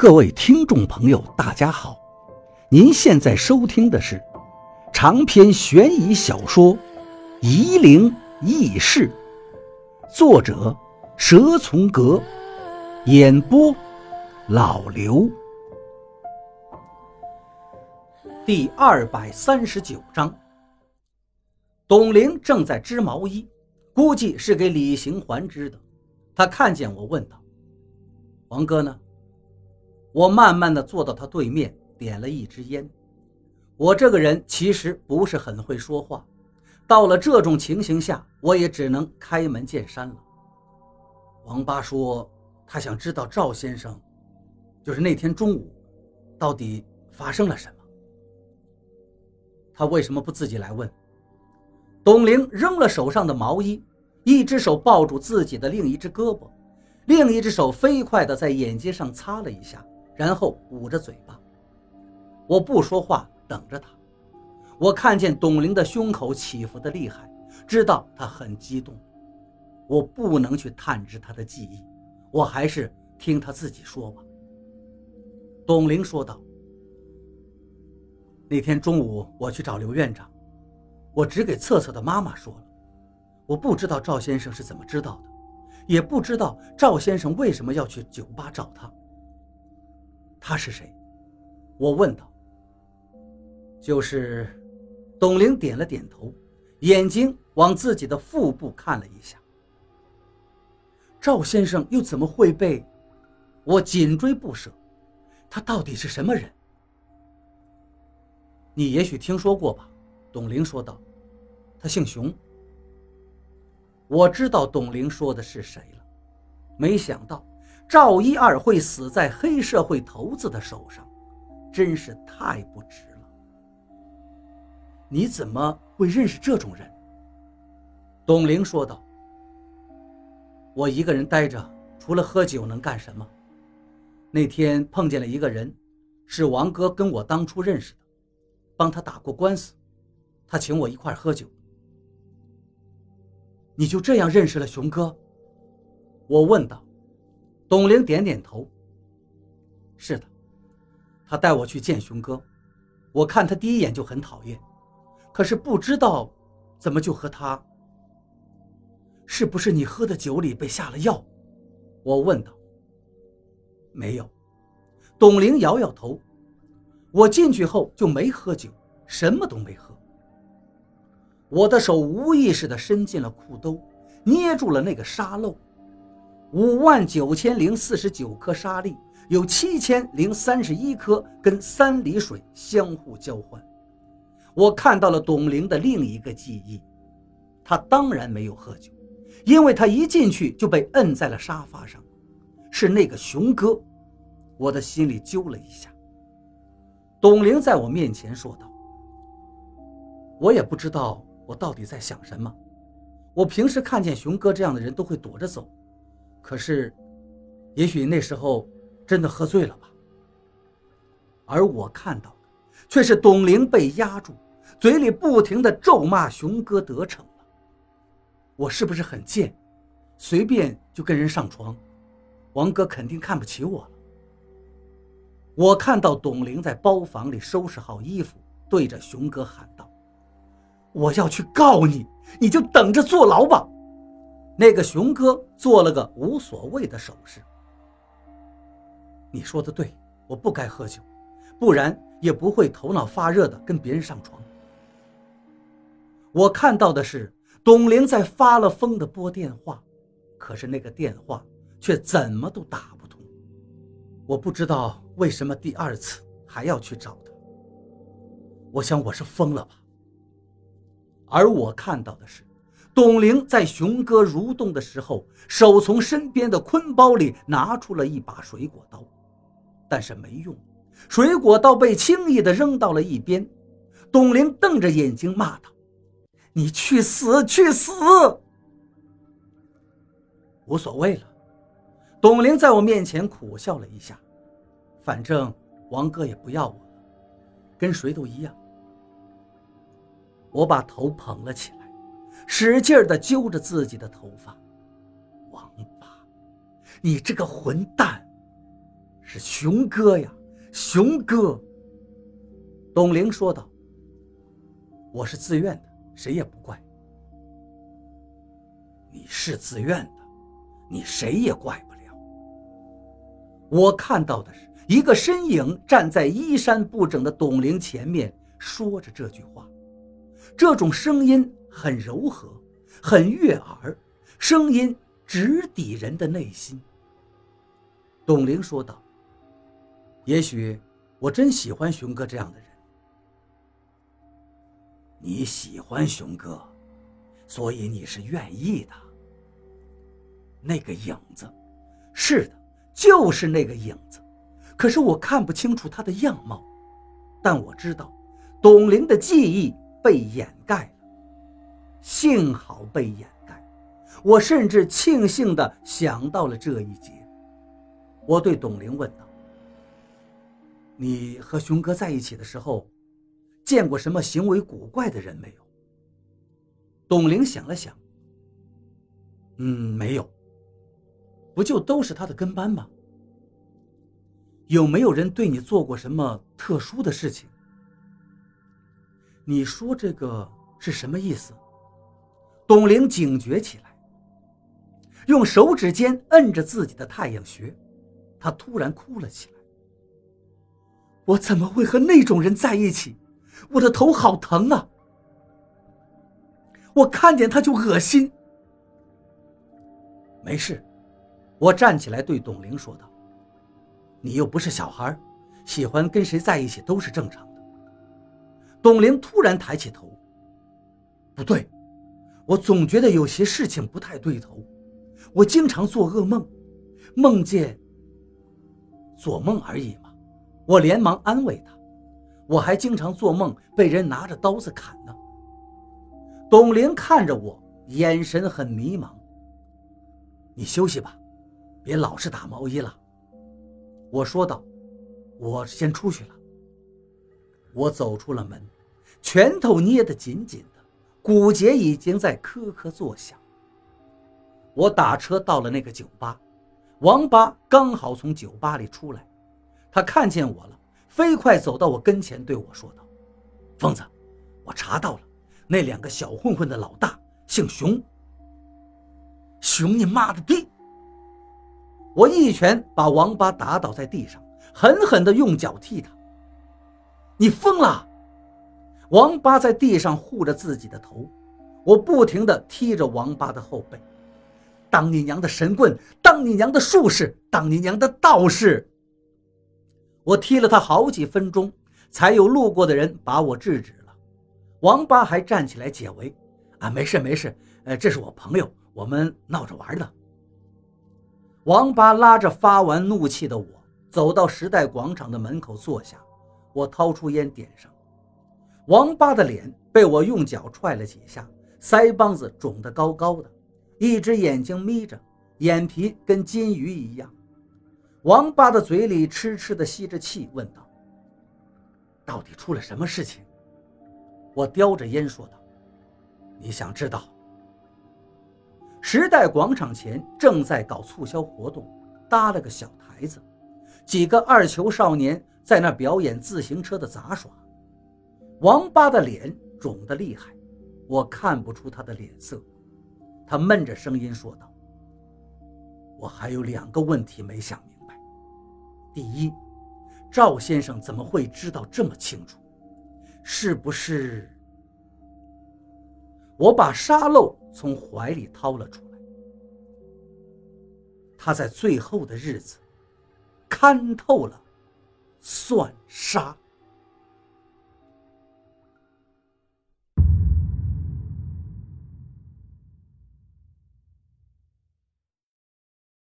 各位听众朋友，大家好！您现在收听的是长篇悬疑小说《夷陵轶事》，作者蛇从阁，演播老刘。第二百三十九章，董玲正在织毛衣，估计是给李行环织的。他看见我，问道：“王哥呢？”我慢慢的坐到他对面，点了一支烟。我这个人其实不是很会说话，到了这种情形下，我也只能开门见山了。王八说，他想知道赵先生，就是那天中午，到底发生了什么。他为什么不自己来问？董玲扔了手上的毛衣，一只手抱住自己的另一只胳膊，另一只手飞快地在眼睛上擦了一下。然后捂着嘴巴，我不说话，等着他。我看见董玲的胸口起伏的厉害，知道她很激动。我不能去探知她的记忆，我还是听她自己说吧。董玲说道：“那天中午我去找刘院长，我只给策策的妈妈说了，我不知道赵先生是怎么知道的，也不知道赵先生为什么要去酒吧找他。”他是谁？我问道。就是，董玲点了点头，眼睛往自己的腹部看了一下。赵先生又怎么会被？我紧追不舍。他到底是什么人？你也许听说过吧？董玲说道。他姓熊。我知道董玲说的是谁了，没想到。赵一二会死在黑社会头子的手上，真是太不值了。你怎么会认识这种人？董玲说道：“我一个人待着，除了喝酒能干什么？那天碰见了一个人，是王哥跟我当初认识的，帮他打过官司，他请我一块喝酒。你就这样认识了熊哥？”我问道。董玲点点头。是的，他带我去见熊哥，我看他第一眼就很讨厌，可是不知道怎么就和他。是不是你喝的酒里被下了药？我问道。没有，董玲摇摇头。我进去后就没喝酒，什么都没喝。我的手无意识地伸进了裤兜，捏住了那个沙漏。五万九千零四十九颗沙粒，有七千零三十一颗跟三里水相互交换。我看到了董玲的另一个记忆，她当然没有喝酒，因为她一进去就被摁在了沙发上，是那个熊哥。我的心里揪了一下。董玲在我面前说道：“我也不知道我到底在想什么。我平时看见熊哥这样的人都会躲着走。”可是，也许那时候真的喝醉了吧。而我看到的，却是董玲被压住，嘴里不停的咒骂熊哥得逞了。我是不是很贱，随便就跟人上床？王哥肯定看不起我了。我看到董玲在包房里收拾好衣服，对着熊哥喊道：“我要去告你，你就等着坐牢吧。”那个熊哥做了个无所谓的手势。你说的对，我不该喝酒，不然也不会头脑发热的跟别人上床。我看到的是董玲在发了疯的拨电话，可是那个电话却怎么都打不通。我不知道为什么第二次还要去找他。我想我是疯了吧。而我看到的是。董玲在熊哥蠕动的时候，手从身边的坤包里拿出了一把水果刀，但是没用，水果刀被轻易地扔到了一边。董玲瞪着眼睛骂道：“你去死，去死！”无所谓了，董玲在我面前苦笑了一下，反正王哥也不要我了，跟谁都一样。我把头捧了起来。使劲地揪着自己的头发，王八，你这个混蛋，是熊哥呀，熊哥。”董玲说道：“我是自愿的，谁也不怪。你是自愿的，你谁也怪不了。我看到的是一个身影站在衣衫不整的董玲前面，说着这句话，这种声音很柔和，很悦耳，声音直抵人的内心。”董玲说道：“也许我真喜欢熊哥这样的人。”你喜欢熊哥，所以你是愿意的。那个影子，是的，就是那个影子。可是我看不清楚他的样貌，但我知道，董玲的记忆被掩盖了。幸好被掩盖，我甚至庆幸地想到了这一节。我对董玲问道：“你和熊哥在一起的时候？”见过什么行为古怪的人没有？董玲想了想，嗯，没有。不就都是他的跟班吗？有没有人对你做过什么特殊的事情？你说这个是什么意思？董玲警觉起来，用手指尖摁着自己的太阳穴，她突然哭了起来。我怎么会和那种人在一起？我的头好疼啊！我看见他就恶心。没事，我站起来对董玲说道：“你又不是小孩，喜欢跟谁在一起都是正常。”董玲突然抬起头：“不对，我总觉得有些事情不太对头。我经常做噩梦，梦见……做梦而已嘛。”我连忙安慰他。我还经常做梦被人拿着刀子砍呢。董玲看着我，眼神很迷茫。你休息吧，别老是打毛衣了。我说道：“我先出去了。”我走出了门，拳头捏得紧紧的，骨节已经在颗颗作响。我打车到了那个酒吧，王八刚好从酒吧里出来，他看见我了。飞快走到我跟前，对我说道：“疯子，我查到了，那两个小混混的老大姓熊。熊你妈的逼！”我一拳把王八打倒在地上，狠狠地用脚踢他。你疯了！王八在地上护着自己的头，我不停地踢着王八的后背。当你娘的神棍！当你娘的术士！当你娘的道士！我踢了他好几分钟，才有路过的人把我制止了。王八还站起来解围：“啊，没事没事，呃，这是我朋友，我们闹着玩的。”王八拉着发完怒气的我，走到时代广场的门口坐下。我掏出烟点上。王八的脸被我用脚踹了几下，腮帮子肿得高高的，一只眼睛眯着，眼皮跟金鱼一样。王八的嘴里痴痴地吸着气，问道：“到底出了什么事情？”我叼着烟说道：“你想知道？”时代广场前正在搞促销活动，搭了个小台子，几个二球少年在那表演自行车的杂耍。王八的脸肿得厉害，我看不出他的脸色。他闷着声音说道：“我还有两个问题没想明白。”第一，赵先生怎么会知道这么清楚？是不是？我把沙漏从怀里掏了出来。他在最后的日子看透了算杀。